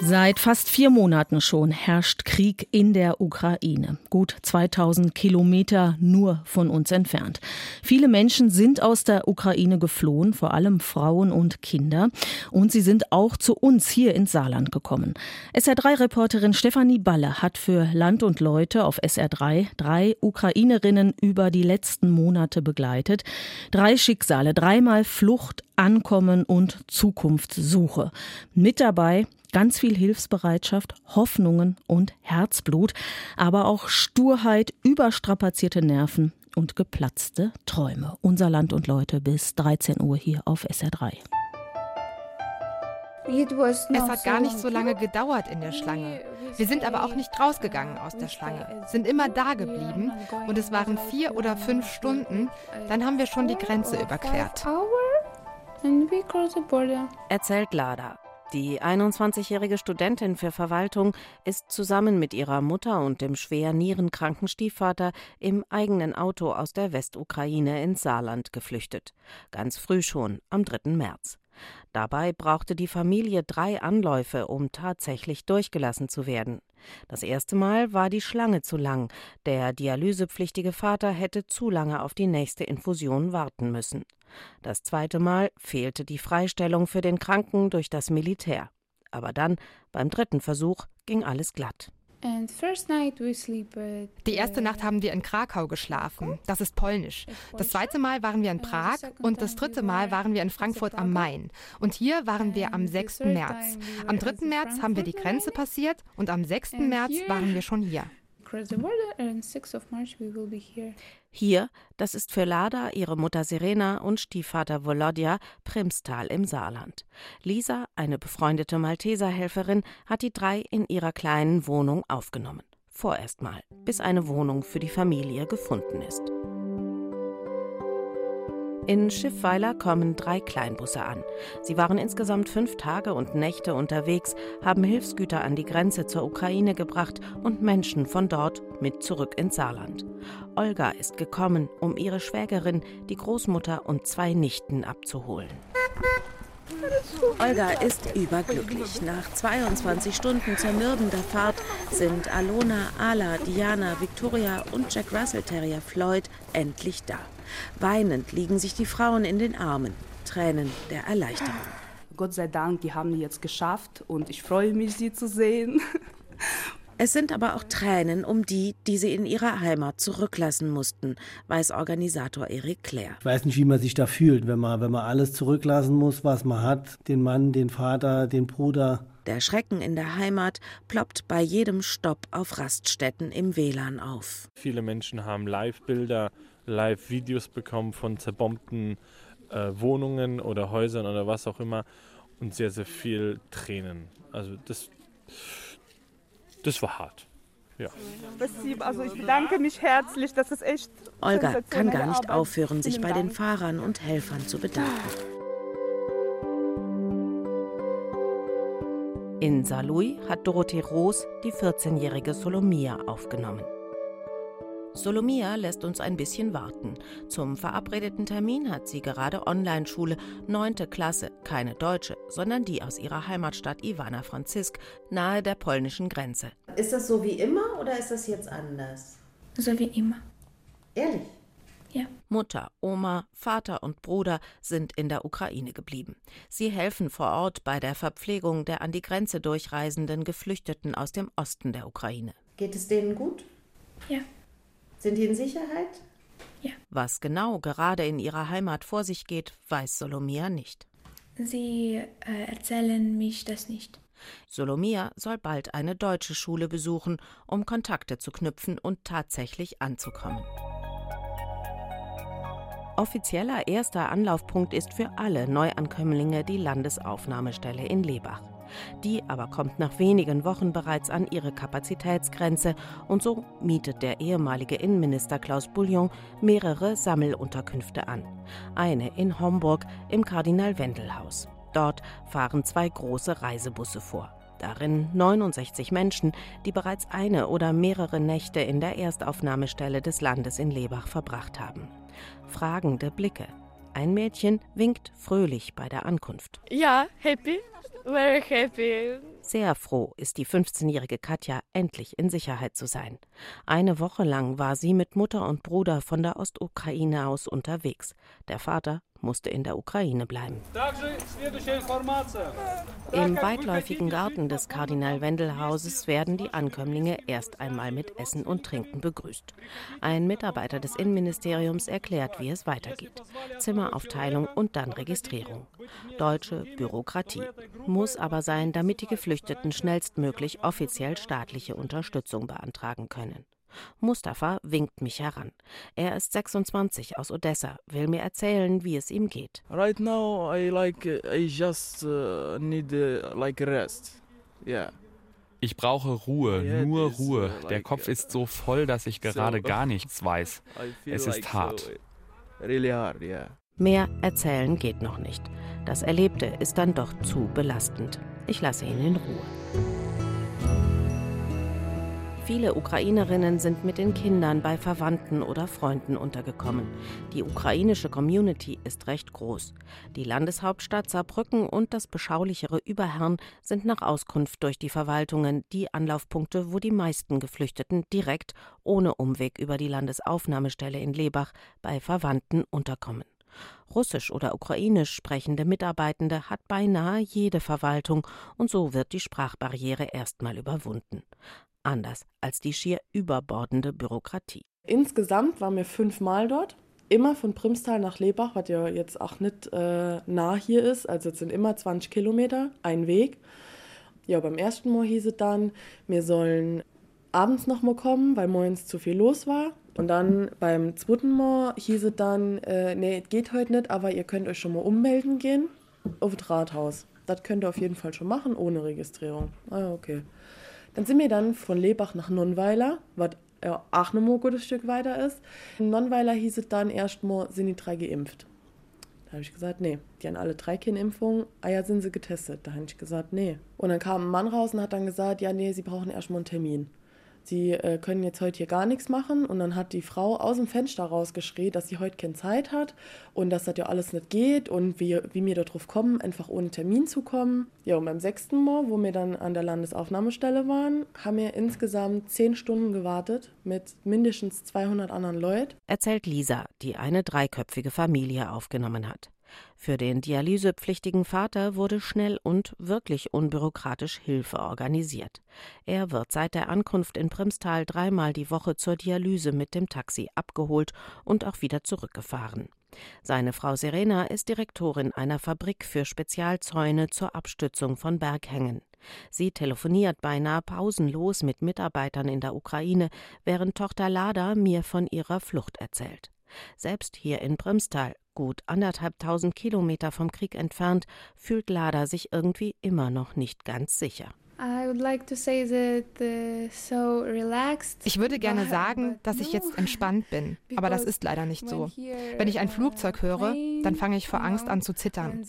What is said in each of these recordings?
Seit fast vier Monaten schon herrscht Krieg in der Ukraine. Gut 2000 Kilometer nur von uns entfernt. Viele Menschen sind aus der Ukraine geflohen, vor allem Frauen und Kinder. Und sie sind auch zu uns hier ins Saarland gekommen. SR3-Reporterin Stefanie Balle hat für Land und Leute auf SR3 drei Ukrainerinnen über die letzten Monate begleitet. Drei Schicksale, dreimal Flucht, Ankommen und Zukunftssuche. Mit dabei Ganz viel Hilfsbereitschaft, Hoffnungen und Herzblut, aber auch Sturheit, überstrapazierte Nerven und geplatzte Träume. Unser Land und Leute bis 13 Uhr hier auf SR3. Es hat gar nicht so lange gedauert in der Schlange. Wir sind aber auch nicht rausgegangen aus der Schlange, sind immer da geblieben und es waren vier oder fünf Stunden, dann haben wir schon die Grenze überquert. Erzählt Lada. Die 21-jährige Studentin für Verwaltung ist zusammen mit ihrer Mutter und dem schwer nierenkranken Stiefvater im eigenen Auto aus der Westukraine ins Saarland geflüchtet. Ganz früh schon, am 3. März. Dabei brauchte die Familie drei Anläufe, um tatsächlich durchgelassen zu werden. Das erste Mal war die Schlange zu lang. Der dialysepflichtige Vater hätte zu lange auf die nächste Infusion warten müssen. Das zweite Mal fehlte die Freistellung für den Kranken durch das Militär. Aber dann, beim dritten Versuch, ging alles glatt. Die erste Nacht haben wir in Krakau geschlafen. Das ist polnisch. Das zweite Mal waren wir in Prag und das dritte Mal waren wir in Frankfurt am Main. Und hier waren wir am 6. März. Am 3. März haben wir die Grenze passiert und am 6. März waren wir schon hier. Hier, das ist für Lada, ihre Mutter Serena und Stiefvater Volodya Primstal im Saarland. Lisa, eine befreundete Malteserhelferin, hat die drei in ihrer kleinen Wohnung aufgenommen. Vorerst mal, bis eine Wohnung für die Familie gefunden ist. In Schiffweiler kommen drei Kleinbusse an. Sie waren insgesamt fünf Tage und Nächte unterwegs, haben Hilfsgüter an die Grenze zur Ukraine gebracht und Menschen von dort mit zurück ins Saarland. Olga ist gekommen, um ihre Schwägerin, die Großmutter und zwei Nichten abzuholen. Olga ist überglücklich. Nach 22 Stunden zermürbender Fahrt sind Alona, Ala, Diana, Victoria und Jack Russell Terrier Floyd endlich da. Weinend liegen sich die Frauen in den Armen, Tränen der Erleichterung. Gott sei Dank, die haben jetzt geschafft und ich freue mich, sie zu sehen. Es sind aber auch Tränen um die, die sie in ihrer Heimat zurücklassen mussten, weiß Organisator Erik Claire. Ich weiß nicht, wie man sich da fühlt, wenn man, wenn man alles zurücklassen muss, was man hat. Den Mann, den Vater, den Bruder. Der Schrecken in der Heimat ploppt bei jedem Stopp auf Raststätten im WLAN auf. Viele Menschen haben Live-Bilder, Live-Videos bekommen von zerbombten äh, Wohnungen oder Häusern oder was auch immer und sehr, sehr viel Tränen. Also das das war hart. Ja. Also ich bedanke mich herzlich, das ist echt. Olga kann gar nicht aufhören, sich bei den Fahrern und Helfern zu bedanken. In Saarlouis hat Dorothee Roos die 14-jährige Solomia aufgenommen. Solomia lässt uns ein bisschen warten. Zum verabredeten Termin hat sie gerade Online-Schule, neunte Klasse, keine deutsche, sondern die aus ihrer Heimatstadt Ivana Franzisk, nahe der polnischen Grenze. Ist das so wie immer oder ist das jetzt anders? So wie immer. Ehrlich? Ja. Mutter, Oma, Vater und Bruder sind in der Ukraine geblieben. Sie helfen vor Ort bei der Verpflegung der an die Grenze durchreisenden Geflüchteten aus dem Osten der Ukraine. Geht es denen gut? Ja. Sind die in Sicherheit? Ja. Was genau gerade in ihrer Heimat vor sich geht, weiß Solomia nicht. Sie äh, erzählen mich das nicht. Solomia soll bald eine deutsche Schule besuchen, um Kontakte zu knüpfen und tatsächlich anzukommen. Offizieller erster Anlaufpunkt ist für alle Neuankömmlinge die Landesaufnahmestelle in Lebach. Die aber kommt nach wenigen Wochen bereits an ihre Kapazitätsgrenze und so mietet der ehemalige Innenminister Klaus Bouillon mehrere Sammelunterkünfte an. Eine in Homburg im Kardinal-Wendel-Haus. Dort fahren zwei große Reisebusse vor. Darin 69 Menschen, die bereits eine oder mehrere Nächte in der Erstaufnahmestelle des Landes in Lebach verbracht haben. fragende Blicke. Ein Mädchen winkt fröhlich bei der Ankunft. Ja, happy. Very happy. Sehr froh ist die 15-jährige Katja, endlich in Sicherheit zu sein. Eine Woche lang war sie mit Mutter und Bruder von der Ostukraine aus unterwegs. Der Vater musste in der Ukraine bleiben. Im weitläufigen Garten des Kardinal-Wendel-Hauses werden die Ankömmlinge erst einmal mit Essen und Trinken begrüßt. Ein Mitarbeiter des Innenministeriums erklärt, wie es weitergeht. Zimmeraufteilung und dann Registrierung. Deutsche Bürokratie. Muss aber sein, damit die Geflüchteten schnellstmöglich offiziell staatliche Unterstützung beantragen können. Mustafa winkt mich heran. Er ist 26 aus Odessa, will mir erzählen, wie es ihm geht. Right now I like I just uh, need uh, like rest. Yeah. Ich brauche Ruhe, nur Ruhe. Der Kopf ist so voll, dass ich gerade gar nichts weiß. Es ist hart. Mehr erzählen geht noch nicht. Das Erlebte ist dann doch zu belastend. Ich lasse ihn in Ruhe. Viele Ukrainerinnen sind mit den Kindern bei Verwandten oder Freunden untergekommen. Die ukrainische Community ist recht groß. Die Landeshauptstadt Saarbrücken und das beschaulichere Überherrn sind nach Auskunft durch die Verwaltungen die Anlaufpunkte, wo die meisten Geflüchteten direkt, ohne Umweg über die Landesaufnahmestelle in Lebach, bei Verwandten unterkommen. Russisch oder Ukrainisch sprechende Mitarbeitende hat beinahe jede Verwaltung und so wird die Sprachbarriere erstmal überwunden anders als die schier überbordende Bürokratie. Insgesamt waren wir fünfmal dort. Immer von Primstal nach Lebach, was ja jetzt auch nicht äh, nah hier ist. Also es sind immer 20 Kilometer, ein Weg. Ja, beim ersten Mal hieß es dann, wir sollen abends noch mal kommen, weil morgens zu viel los war. Und dann beim zweiten Mal hieß es dann, äh, nee, geht heute nicht, aber ihr könnt euch schon mal ummelden gehen auf das Rathaus. Das könnt ihr auf jeden Fall schon machen, ohne Registrierung. Ah, okay. Dann sind wir dann von Lebach nach Nonnweiler, was ja auch noch ein gutes Stück weiter ist. In Nonnweiler hieß es dann erstmal, sind die drei geimpft. Da habe ich gesagt, nee, die haben alle drei keine Impfung. Ah ja, sind sie getestet. Da habe ich gesagt, nee. Und dann kam ein Mann raus und hat dann gesagt, ja, nee, sie brauchen erstmal einen Termin sie äh, können jetzt heute hier gar nichts machen. Und dann hat die Frau aus dem Fenster rausgeschrien, dass sie heute keine Zeit hat und dass das ja alles nicht geht und wie, wie wir darauf kommen, einfach ohne Termin zu kommen. Ja, und beim sechsten Mal, wo wir dann an der Landesaufnahmestelle waren, haben wir insgesamt zehn Stunden gewartet mit mindestens 200 anderen Leuten. Erzählt Lisa, die eine dreiköpfige Familie aufgenommen hat. Für den dialysepflichtigen Vater wurde schnell und wirklich unbürokratisch Hilfe organisiert. Er wird seit der Ankunft in Primstal dreimal die Woche zur Dialyse mit dem Taxi abgeholt und auch wieder zurückgefahren. Seine Frau Serena ist Direktorin einer Fabrik für Spezialzäune zur Abstützung von Berghängen. Sie telefoniert beinahe pausenlos mit Mitarbeitern in der Ukraine, während Tochter Lada mir von ihrer Flucht erzählt. Selbst hier in Primstal gut anderthalbtausend Kilometer vom Krieg entfernt, fühlt Lada sich irgendwie immer noch nicht ganz sicher. Uh, ich würde gerne sagen, dass ich jetzt entspannt bin, aber das ist leider nicht so. Wenn ich ein Flugzeug höre, dann fange ich vor Angst an zu zittern.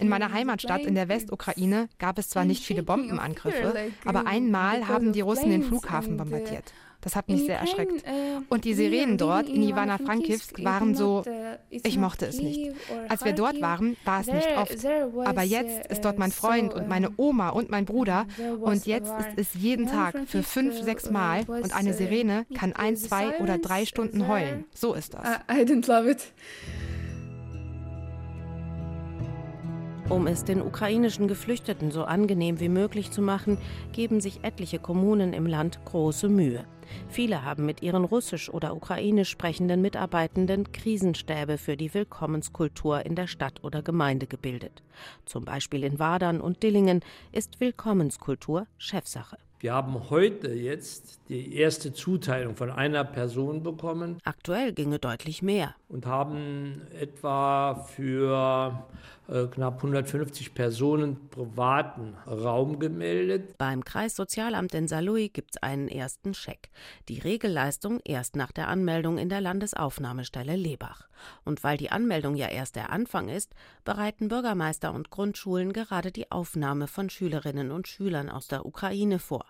In meiner Heimatstadt in der Westukraine gab es zwar nicht viele Bombenangriffe, aber einmal haben die Russen den Flughafen bombardiert. Das hat mich sehr erschreckt. Äh, Und die Sirenen dort in Ivana-Frankivsk waren so, ich mochte es nicht. Als wir dort waren, war es nicht oft. Aber jetzt ist dort mein Freund und meine Oma und mein Bruder. Und jetzt ist es jeden Tag für fünf, sechs Mal. Und eine Sirene kann ein, zwei oder drei Stunden heulen. So ist das. I didn't love it. Um es den ukrainischen Geflüchteten so angenehm wie möglich zu machen, geben sich etliche Kommunen im Land große Mühe. Viele haben mit ihren russisch oder ukrainisch sprechenden Mitarbeitenden Krisenstäbe für die Willkommenskultur in der Stadt oder Gemeinde gebildet. Zum Beispiel in Wadern und Dillingen ist Willkommenskultur Chefsache. Wir haben heute jetzt die erste Zuteilung von einer Person bekommen. Aktuell ginge deutlich mehr. Und haben etwa für knapp 150 Personen privaten Raum gemeldet. Beim Kreissozialamt in Saarlouis gibt es einen ersten Scheck. Die Regelleistung erst nach der Anmeldung in der Landesaufnahmestelle Lebach. Und weil die Anmeldung ja erst der Anfang ist, bereiten Bürgermeister und Grundschulen gerade die Aufnahme von Schülerinnen und Schülern aus der Ukraine vor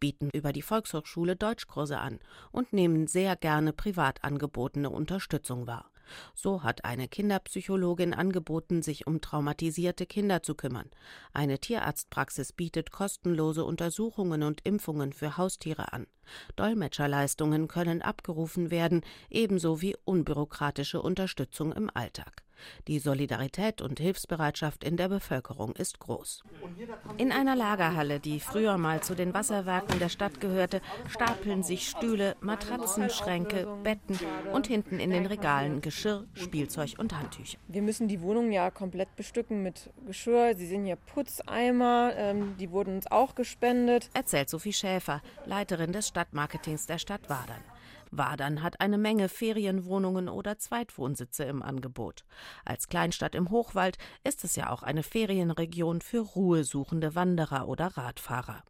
bieten über die Volkshochschule Deutschkurse an und nehmen sehr gerne privat angebotene Unterstützung wahr. So hat eine Kinderpsychologin angeboten, sich um traumatisierte Kinder zu kümmern. Eine Tierarztpraxis bietet kostenlose Untersuchungen und Impfungen für Haustiere an. Dolmetscherleistungen können abgerufen werden, ebenso wie unbürokratische Unterstützung im Alltag. Die Solidarität und Hilfsbereitschaft in der Bevölkerung ist groß. In einer Lagerhalle, die früher mal zu den Wasserwerken der Stadt gehörte, stapeln sich Stühle, Matratzen, Schränke, Betten und hinten in den Regalen Geschirr, Spielzeug und Handtücher. Wir müssen die Wohnung ja komplett bestücken mit Geschirr. Sie sehen hier Putzeimer, ähm, die wurden uns auch gespendet. Erzählt Sophie Schäfer, Leiterin des Stadtmarketings der Stadt Wadern. Wadern hat eine Menge Ferienwohnungen oder Zweitwohnsitze im Angebot. Als Kleinstadt im Hochwald ist es ja auch eine Ferienregion für ruhesuchende Wanderer oder Radfahrer.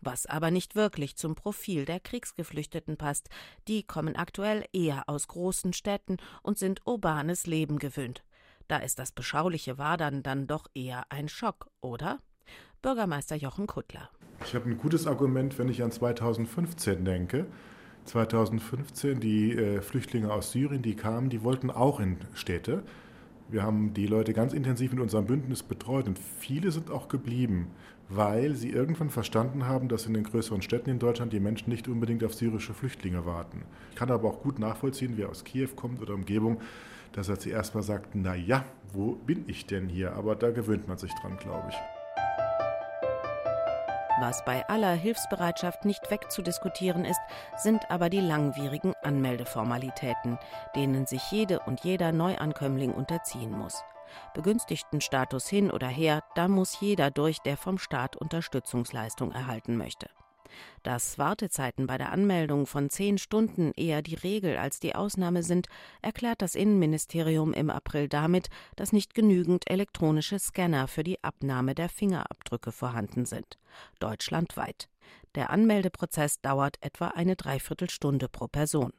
Was aber nicht wirklich zum Profil der Kriegsgeflüchteten passt, die kommen aktuell eher aus großen Städten und sind urbanes Leben gewöhnt. Da ist das beschauliche Wadern dann doch eher ein Schock, oder? Bürgermeister Jochen Kuttler. Ich habe ein gutes Argument, wenn ich an 2015 denke. 2015 die äh, Flüchtlinge aus Syrien, die kamen, die wollten auch in Städte. Wir haben die Leute ganz intensiv mit unserem Bündnis betreut und viele sind auch geblieben, weil sie irgendwann verstanden haben, dass in den größeren Städten in Deutschland die Menschen nicht unbedingt auf syrische Flüchtlinge warten. Ich kann aber auch gut nachvollziehen, wer aus Kiew kommt oder Umgebung, dass er zuerst mal sagt, na ja, wo bin ich denn hier? Aber da gewöhnt man sich dran, glaube ich. Was bei aller Hilfsbereitschaft nicht wegzudiskutieren ist, sind aber die langwierigen Anmeldeformalitäten, denen sich jede und jeder Neuankömmling unterziehen muss. Begünstigtenstatus hin oder her, da muss jeder durch, der vom Staat Unterstützungsleistung erhalten möchte. Dass Wartezeiten bei der Anmeldung von zehn Stunden eher die Regel als die Ausnahme sind, erklärt das Innenministerium im April damit, dass nicht genügend elektronische Scanner für die Abnahme der Fingerabdrücke vorhanden sind. Deutschlandweit. Der Anmeldeprozess dauert etwa eine Dreiviertelstunde pro Person.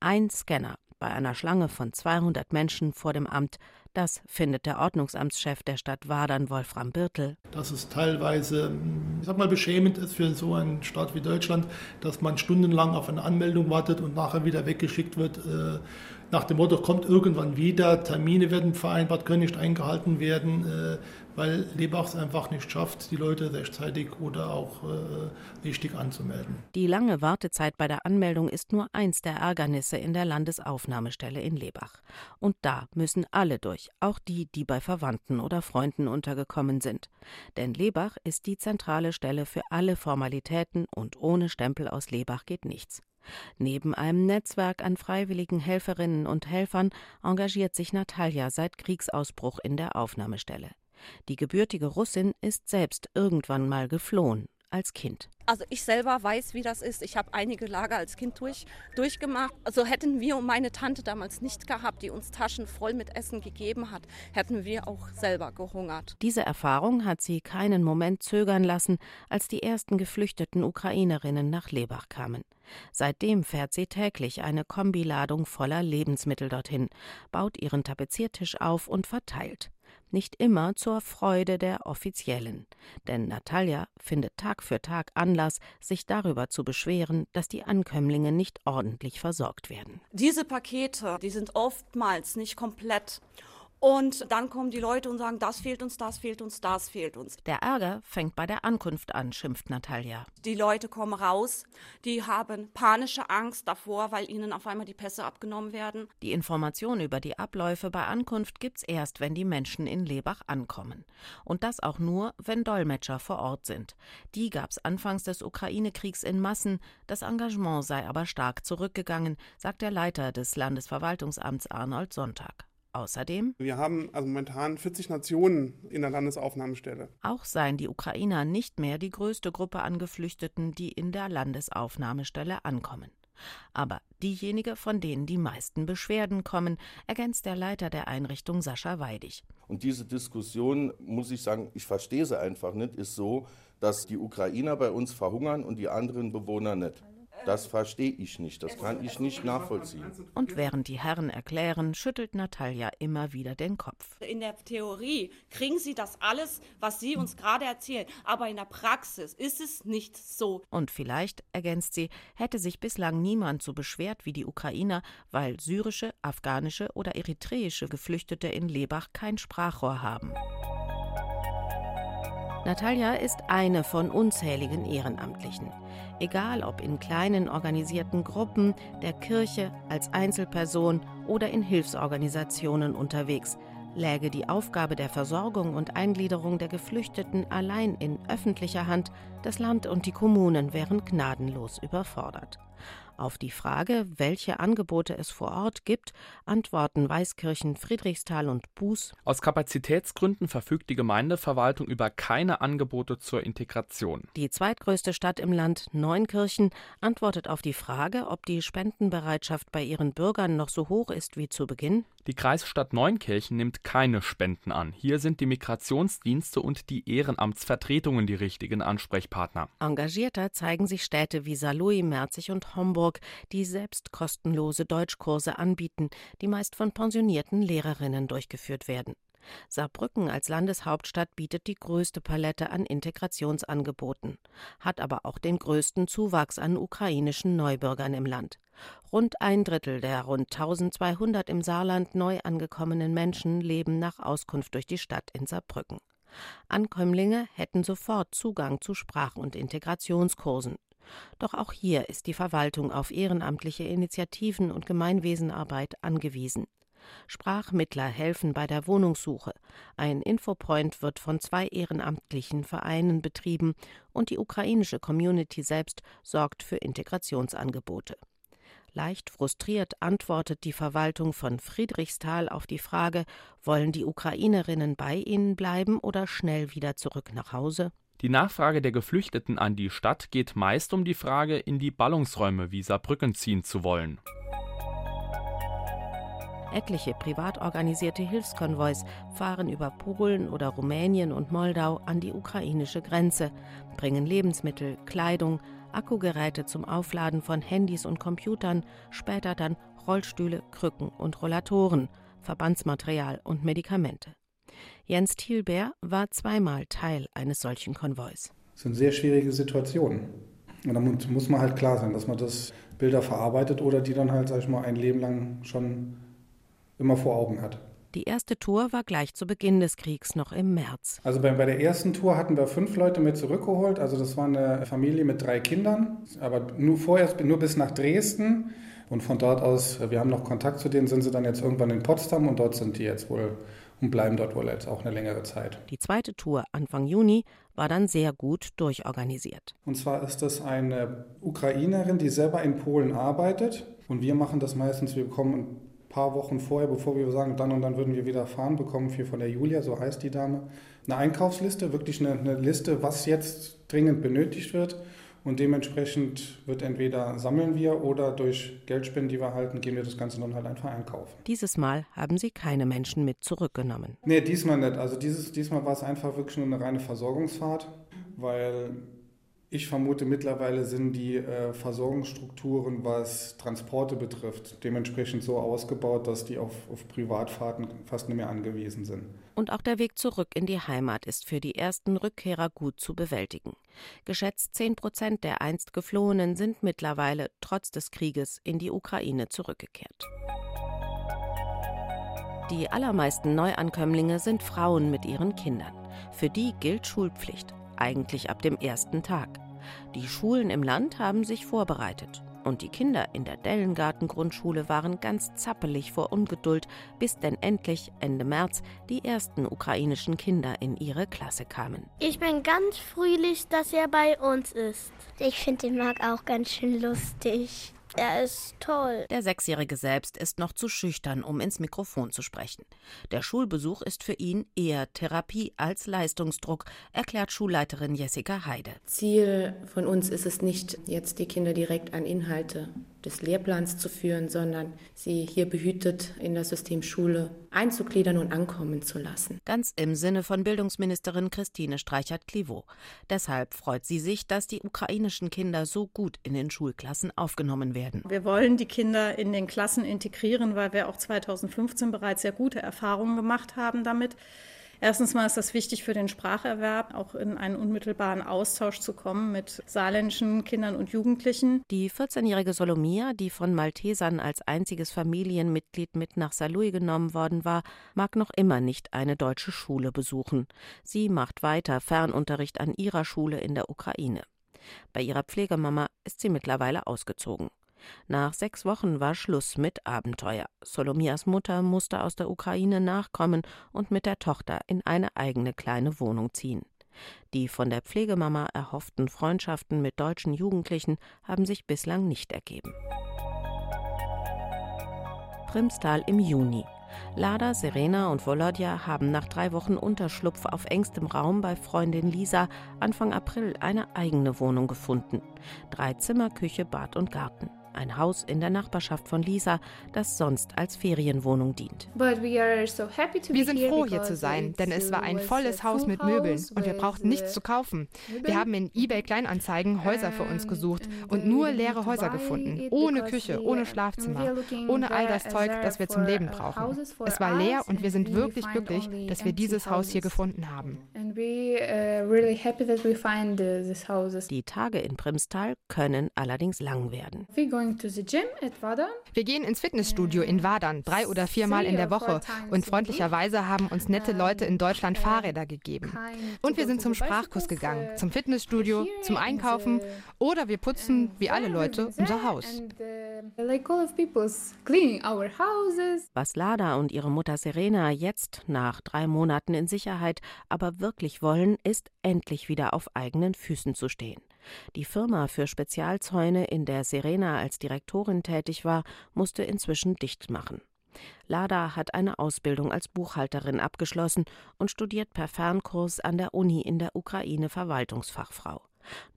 Ein Scanner bei einer Schlange von 200 Menschen vor dem Amt, das findet der Ordnungsamtschef der Stadt Wadern, Wolfram Birtel. Dass es teilweise, ich sag mal, beschämend ist für so einen Staat wie Deutschland, dass man stundenlang auf eine Anmeldung wartet und nachher wieder weggeschickt wird. Äh, nach dem Motto, kommt irgendwann wieder, Termine werden vereinbart, können nicht eingehalten werden, äh, weil Lebach es einfach nicht schafft, die Leute rechtzeitig oder auch äh, richtig anzumelden. Die lange Wartezeit bei der Anmeldung ist nur eins der Ärgernisse in der Landesaufnahmestelle in Lebach. Und da müssen alle durch, auch die, die bei Verwandten oder Freunden untergekommen sind. Denn Lebach ist die zentrale Stelle für alle Formalitäten und ohne Stempel aus Lebach geht nichts. Neben einem Netzwerk an freiwilligen Helferinnen und Helfern engagiert sich Natalia seit Kriegsausbruch in der Aufnahmestelle. Die gebürtige Russin ist selbst irgendwann mal geflohen als Kind. Also ich selber weiß, wie das ist. Ich habe einige Lager als Kind durch, durchgemacht. Also hätten wir und meine Tante damals nicht gehabt, die uns Taschen voll mit Essen gegeben hat, hätten wir auch selber gehungert. Diese Erfahrung hat sie keinen Moment zögern lassen, als die ersten geflüchteten Ukrainerinnen nach Lebach kamen. Seitdem fährt sie täglich eine Kombiladung voller Lebensmittel dorthin, baut ihren Tapeziertisch auf und verteilt nicht immer zur Freude der Offiziellen. Denn Natalia findet Tag für Tag Anlass, sich darüber zu beschweren, dass die Ankömmlinge nicht ordentlich versorgt werden. Diese Pakete, die sind oftmals nicht komplett. Und dann kommen die Leute und sagen, das fehlt uns, das fehlt uns, das fehlt uns. Der Ärger fängt bei der Ankunft an, schimpft Natalia. Die Leute kommen raus, die haben panische Angst davor, weil ihnen auf einmal die Pässe abgenommen werden. Die Information über die Abläufe bei Ankunft gibt's erst, wenn die Menschen in Lebach ankommen. Und das auch nur, wenn Dolmetscher vor Ort sind. Die gab's anfangs des Ukraine-Kriegs in Massen, das Engagement sei aber stark zurückgegangen, sagt der Leiter des Landesverwaltungsamts Arnold Sonntag. Außerdem Wir haben also momentan 40 Nationen in der Landesaufnahmestelle. Auch seien die Ukrainer nicht mehr die größte Gruppe an Geflüchteten, die in der Landesaufnahmestelle ankommen. Aber diejenige, von denen die meisten Beschwerden kommen, ergänzt der Leiter der Einrichtung Sascha Weidig. Und diese Diskussion, muss ich sagen, ich verstehe sie einfach nicht, ist so, dass die Ukrainer bei uns verhungern und die anderen Bewohner nicht. Das verstehe ich nicht, das kann ich nicht nachvollziehen. Und während die Herren erklären, schüttelt Natalia immer wieder den Kopf. In der Theorie kriegen sie das alles, was sie uns gerade erzählen, aber in der Praxis ist es nicht so. Und vielleicht, ergänzt sie, hätte sich bislang niemand so beschwert wie die Ukrainer, weil syrische, afghanische oder eritreische Geflüchtete in Lebach kein Sprachrohr haben. Natalia ist eine von unzähligen Ehrenamtlichen. Egal ob in kleinen organisierten Gruppen, der Kirche, als Einzelperson oder in Hilfsorganisationen unterwegs, läge die Aufgabe der Versorgung und Eingliederung der Geflüchteten allein in öffentlicher Hand, das Land und die Kommunen wären gnadenlos überfordert. Auf die Frage, welche Angebote es vor Ort gibt, antworten Weißkirchen, Friedrichsthal und Buß. Aus Kapazitätsgründen verfügt die Gemeindeverwaltung über keine Angebote zur Integration. Die zweitgrößte Stadt im Land, Neunkirchen, antwortet auf die Frage, ob die Spendenbereitschaft bei ihren Bürgern noch so hoch ist wie zu Beginn. Die Kreisstadt Neunkirchen nimmt keine Spenden an. Hier sind die Migrationsdienste und die Ehrenamtsvertretungen die richtigen Ansprechpartner. Engagierter zeigen sich Städte wie Saarlouis, Merzig und Homburg, die selbst kostenlose Deutschkurse anbieten, die meist von pensionierten Lehrerinnen durchgeführt werden. Saarbrücken als Landeshauptstadt bietet die größte Palette an Integrationsangeboten, hat aber auch den größten Zuwachs an ukrainischen Neubürgern im Land. Rund ein Drittel der rund 1200 im Saarland neu angekommenen Menschen leben nach Auskunft durch die Stadt in Saarbrücken. Ankömmlinge hätten sofort Zugang zu Sprach- und Integrationskursen. Doch auch hier ist die Verwaltung auf ehrenamtliche Initiativen und Gemeinwesenarbeit angewiesen. Sprachmittler helfen bei der Wohnungssuche. Ein Infopoint wird von zwei ehrenamtlichen Vereinen betrieben und die ukrainische Community selbst sorgt für Integrationsangebote. Leicht frustriert antwortet die Verwaltung von Friedrichsthal auf die Frage, wollen die Ukrainerinnen bei ihnen bleiben oder schnell wieder zurück nach Hause? Die Nachfrage der Geflüchteten an die Stadt geht meist um die Frage, in die Ballungsräume wie Saarbrücken ziehen zu wollen. Etliche privat organisierte Hilfskonvois fahren über Polen oder Rumänien und Moldau an die ukrainische Grenze, bringen Lebensmittel, Kleidung, Akkugeräte zum Aufladen von Handys und Computern, später dann Rollstühle, Krücken und Rollatoren, Verbandsmaterial und Medikamente. Jens Thielbeer war zweimal Teil eines solchen Konvois. Das sind sehr schwierige Situationen. Und da muss man halt klar sein, dass man das Bilder verarbeitet oder die dann halt, sag ich mal, ein Leben lang schon immer vor Augen hat. Die erste Tour war gleich zu Beginn des Kriegs noch im März. Also bei, bei, der ersten Tour hatten wir fünf Leute mit zurückgeholt. Also das war eine Familie mit drei Kindern, aber nur vorerst nur bis nach Dresden. Und von dort aus, wir haben noch Kontakt zu denen, sind sie dann jetzt irgendwann in Potsdam und dort sind die jetzt wohl und bleiben dort wohl jetzt auch eine längere Zeit. Die zweite Tour Anfang Juni war dann sehr gut durchorganisiert. Und zwar ist das eine Ukrainerin, die selber in Polen arbeitet. Und wir machen das meistens, wir bekommen paar Wochen vorher, bevor wir sagen, dann und dann würden wir wieder fahren, bekommen wir von der Julia, so heißt die Dame, eine Einkaufsliste, wirklich eine, eine Liste, was jetzt dringend benötigt wird. Und dementsprechend wird entweder sammeln wir oder durch Geldspenden, die wir halten, gehen wir das Ganze dann halt einfach einkaufen. Dieses Mal haben Sie keine Menschen mit zurückgenommen. Nee, diesmal nicht. Also dieses, diesmal war es einfach wirklich nur eine reine Versorgungsfahrt, weil ich vermute, mittlerweile sind die äh, Versorgungsstrukturen, was Transporte betrifft, dementsprechend so ausgebaut, dass die auf, auf, Privatfahrten fast nicht mehr angewiesen sind. Und auch der Weg zurück in die Heimat ist für die ersten Rückkehrer gut zu bewältigen. Geschätzt 10 Prozent der einst Geflohenen sind mittlerweile trotz des Krieges in die Ukraine zurückgekehrt. Die allermeisten Neuankömmlinge sind Frauen mit ihren Kindern. Für die gilt Schulpflicht eigentlich ab dem ersten Tag. Die Schulen im Land haben sich vorbereitet. Und die Kinder in der Dellengarten-Grundschule waren ganz zappelig vor Ungeduld, bis denn endlich Ende März die ersten ukrainischen Kinder in ihre Klasse kamen. Ich bin ganz fröhlich, dass er bei uns ist. Ich finde den Marc auch ganz schön lustig. Er ist toll. Der Sechsjährige selbst ist noch zu schüchtern, um ins Mikrofon zu sprechen. Der Schulbesuch ist für ihn eher Therapie als Leistungsdruck, erklärt Schulleiterin Jessica Heide. Ziel von uns ist es nicht, jetzt die Kinder direkt an Inhalte des Lehrplans zu führen, sondern sie hier behütet in das System Schule einzugliedern und ankommen zu lassen. Ganz im Sinne von Bildungsministerin Christine Streichert-Clivaux. Deshalb freut sie sich, dass die ukrainischen Kinder so gut in den Schulklassen aufgenommen werden. Wir wollen die Kinder in den Klassen integrieren, weil wir auch 2015 bereits sehr gute Erfahrungen gemacht haben damit. Erstens mal ist das wichtig für den Spracherwerb, auch in einen unmittelbaren Austausch zu kommen mit saarländischen Kindern und Jugendlichen. Die 14-jährige Solomia, die von Maltesern als einziges Familienmitglied mit nach Saarlouis genommen worden war, mag noch immer nicht eine deutsche Schule besuchen. Sie macht weiter Fernunterricht an ihrer Schule in der Ukraine. Bei ihrer Pflegemama ist sie mittlerweile ausgezogen. Nach sechs Wochen war Schluss mit Abenteuer. Solomias Mutter musste aus der Ukraine nachkommen und mit der Tochter in eine eigene kleine Wohnung ziehen. Die von der Pflegemama erhofften Freundschaften mit deutschen Jugendlichen haben sich bislang nicht ergeben. Primstal im Juni. Lada, Serena und Volodya haben nach drei Wochen Unterschlupf auf engstem Raum bei Freundin Lisa Anfang April eine eigene Wohnung gefunden. Drei Zimmer, Küche, Bad und Garten ein Haus in der Nachbarschaft von Lisa, das sonst als Ferienwohnung dient. Wir sind froh, hier zu sein, denn es war ein volles Haus mit Möbeln und wir brauchten nichts zu kaufen. Wir haben in eBay Kleinanzeigen Häuser für uns gesucht und nur leere Häuser gefunden, ohne Küche, ohne Schlafzimmer, ohne all das Zeug, das wir zum Leben brauchen. Es war leer und wir sind wirklich glücklich, dass wir dieses Haus hier gefunden haben. Die Tage in Primstal können allerdings lang werden. Wir gehen ins Fitnessstudio in Wadern drei oder viermal in der Woche und freundlicherweise haben uns nette Leute in Deutschland Fahrräder gegeben. Und wir sind zum Sprachkurs gegangen, zum Fitnessstudio, zum Einkaufen oder wir putzen wie alle Leute unser Haus. Was Lada und ihre Mutter Serena jetzt nach drei Monaten in Sicherheit aber wirklich wollen, ist endlich wieder auf eigenen Füßen zu stehen. Die Firma für Spezialzäune, in der Serena als Direktorin tätig war, musste inzwischen dicht machen. Lada hat eine Ausbildung als Buchhalterin abgeschlossen und studiert per Fernkurs an der Uni in der Ukraine Verwaltungsfachfrau.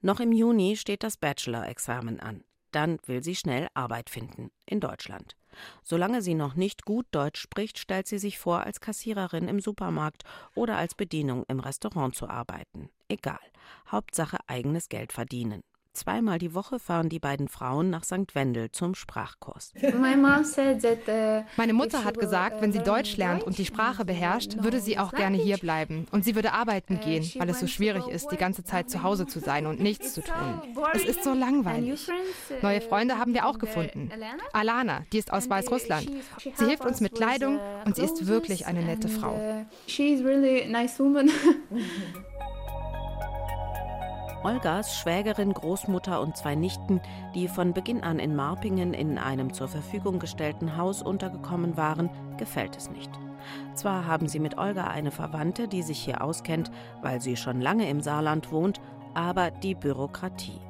Noch im Juni steht das Bachelor-Examen an. Dann will sie schnell Arbeit finden in Deutschland. Solange sie noch nicht gut Deutsch spricht, stellt sie sich vor, als Kassiererin im Supermarkt oder als Bedienung im Restaurant zu arbeiten. Egal. Hauptsache eigenes Geld verdienen. Zweimal die Woche fahren die beiden Frauen nach St. Wendel zum Sprachkurs. Uh, Meine Mutter hat gesagt, wenn sie Deutsch lernt und die Sprache beherrscht, würde sie auch gerne hier bleiben. Und sie würde arbeiten uh, gehen, weil es so schwierig ist, die ganze Zeit zu Hause zu sein und nichts zu tun. Es ist so langweilig. Uh, Neue Freunde haben wir auch gefunden. Alana, die ist aus Weißrussland. Sie hilft uns mit Kleidung und sie ist wirklich eine nette Frau. Olgas Schwägerin, Großmutter und zwei Nichten, die von Beginn an in Marpingen in einem zur Verfügung gestellten Haus untergekommen waren, gefällt es nicht. Zwar haben sie mit Olga eine Verwandte, die sich hier auskennt, weil sie schon lange im Saarland wohnt, aber die Bürokratie.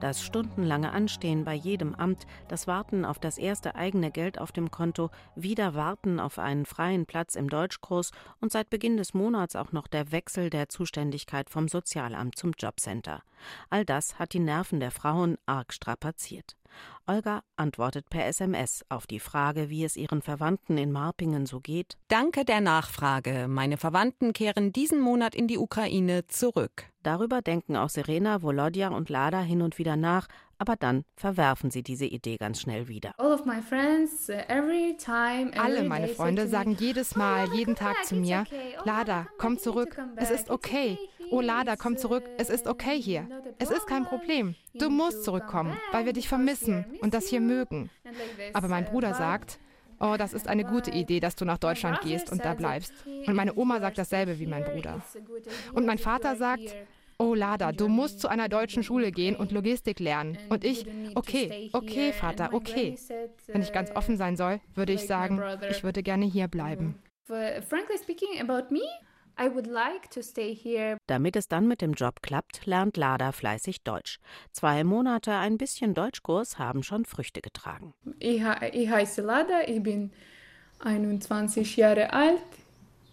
Das stundenlange Anstehen bei jedem Amt, das Warten auf das erste eigene Geld auf dem Konto, wieder Warten auf einen freien Platz im Deutschkurs und seit Beginn des Monats auch noch der Wechsel der Zuständigkeit vom Sozialamt zum Jobcenter. All das hat die Nerven der Frauen arg strapaziert. Olga antwortet per SMS auf die Frage, wie es ihren Verwandten in Marpingen so geht. Danke der Nachfrage. Meine Verwandten kehren diesen Monat in die Ukraine zurück. Darüber denken auch Serena, Volodya und Lada hin und wieder nach, aber dann verwerfen sie diese Idee ganz schnell wieder. Uh, Alle meine Freunde sagen jedes Mal, jeden Tag zu mir, Lada, komm zurück, es ist okay. Oh Lada, komm zurück, es ist okay hier. Es ist kein Problem. Du musst zurückkommen, weil wir dich vermissen und das hier mögen. Aber mein Bruder sagt, Oh, das ist eine gute Idee, dass du nach Deutschland gehst und da bleibst. Und meine Oma sagt dasselbe wie mein Bruder. Und mein Vater sagt, Oh Lada, du musst zu einer deutschen Schule gehen und Logistik lernen. Und ich, okay, okay, Vater, okay. Wenn ich ganz offen sein soll, würde ich sagen, ich würde gerne hier bleiben. Frankly speaking about me, damit es dann mit dem Job klappt, lernt Lada fleißig Deutsch. Zwei Monate ein bisschen Deutschkurs haben schon Früchte getragen. Ich, ich heiße Lada, ich bin 21 Jahre alt.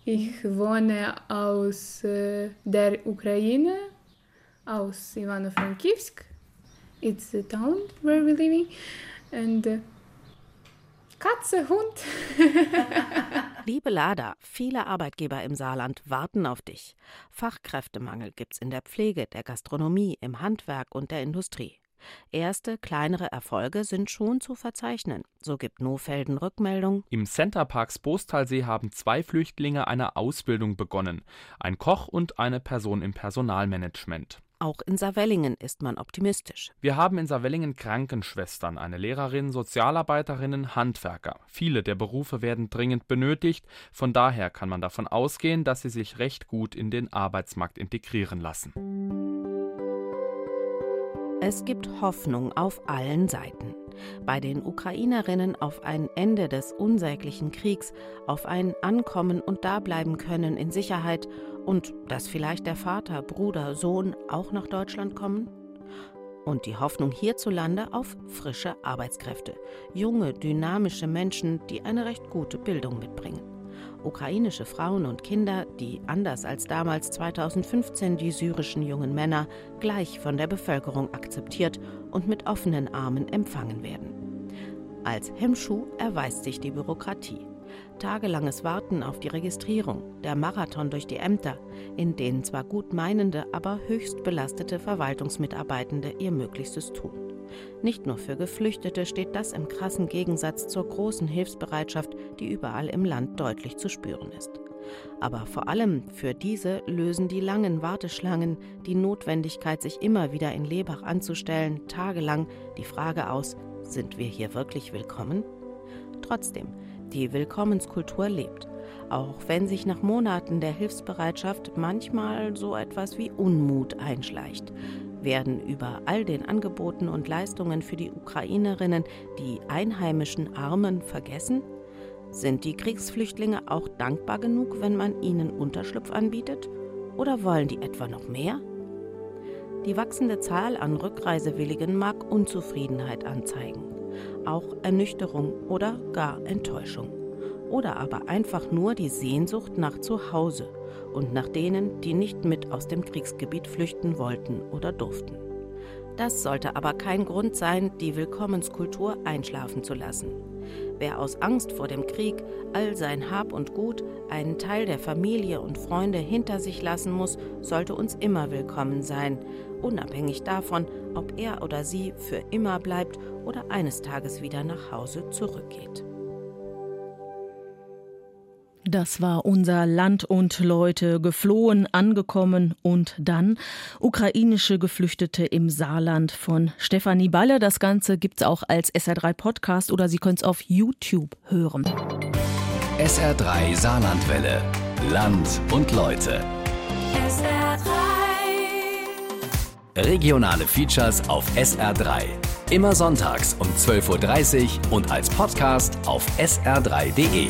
Ich wohne aus äh, der Ukraine, aus Ivano-Frankivsk. It's the town where we're living. and uh, Katze, Hund. Liebe Lada, viele Arbeitgeber im Saarland warten auf dich. Fachkräftemangel gibt's in der Pflege, der Gastronomie, im Handwerk und der Industrie. Erste kleinere Erfolge sind schon zu verzeichnen, so gibt Nofelden Rückmeldung. Im Centerparks Bostalsee haben zwei Flüchtlinge eine Ausbildung begonnen, ein Koch und eine Person im Personalmanagement. Auch in Saarwellingen ist man optimistisch. Wir haben in Saarwellingen Krankenschwestern, eine Lehrerin, Sozialarbeiterinnen, Handwerker. Viele der Berufe werden dringend benötigt, von daher kann man davon ausgehen, dass sie sich recht gut in den Arbeitsmarkt integrieren lassen. Es gibt Hoffnung auf allen Seiten. Bei den Ukrainerinnen auf ein Ende des unsäglichen Kriegs, auf ein Ankommen und Dableiben können in Sicherheit und dass vielleicht der Vater, Bruder, Sohn auch nach Deutschland kommen? Und die Hoffnung hierzulande auf frische Arbeitskräfte, junge, dynamische Menschen, die eine recht gute Bildung mitbringen ukrainische Frauen und Kinder, die anders als damals 2015 die syrischen jungen Männer gleich von der Bevölkerung akzeptiert und mit offenen Armen empfangen werden. Als Hemmschuh erweist sich die Bürokratie. Tagelanges Warten auf die Registrierung, der Marathon durch die Ämter, in denen zwar gut meinende, aber höchst belastete Verwaltungsmitarbeitende ihr Möglichstes tun. Nicht nur für Geflüchtete steht das im krassen Gegensatz zur großen Hilfsbereitschaft, die überall im Land deutlich zu spüren ist. Aber vor allem für diese lösen die langen Warteschlangen, die Notwendigkeit, sich immer wieder in Lebach anzustellen, tagelang die Frage aus, sind wir hier wirklich willkommen? Trotzdem, die Willkommenskultur lebt, auch wenn sich nach Monaten der Hilfsbereitschaft manchmal so etwas wie Unmut einschleicht. Werden über all den Angeboten und Leistungen für die Ukrainerinnen die einheimischen Armen vergessen? Sind die Kriegsflüchtlinge auch dankbar genug, wenn man ihnen Unterschlupf anbietet? Oder wollen die etwa noch mehr? Die wachsende Zahl an Rückreisewilligen mag Unzufriedenheit anzeigen, auch Ernüchterung oder gar Enttäuschung. Oder aber einfach nur die Sehnsucht nach Zuhause und nach denen, die nicht mit aus dem Kriegsgebiet flüchten wollten oder durften. Das sollte aber kein Grund sein, die Willkommenskultur einschlafen zu lassen. Wer aus Angst vor dem Krieg all sein Hab und Gut, einen Teil der Familie und Freunde hinter sich lassen muss, sollte uns immer willkommen sein, unabhängig davon, ob er oder sie für immer bleibt oder eines Tages wieder nach Hause zurückgeht. Das war unser Land und Leute, geflohen, angekommen und dann ukrainische Geflüchtete im Saarland von Stefanie Balle. Das Ganze gibt es auch als SR3 Podcast oder Sie können es auf YouTube hören. SR3 Saarlandwelle. Land und Leute. SR3. Regionale Features auf SR3. Immer sonntags um 12.30 Uhr und als Podcast auf sr3.de.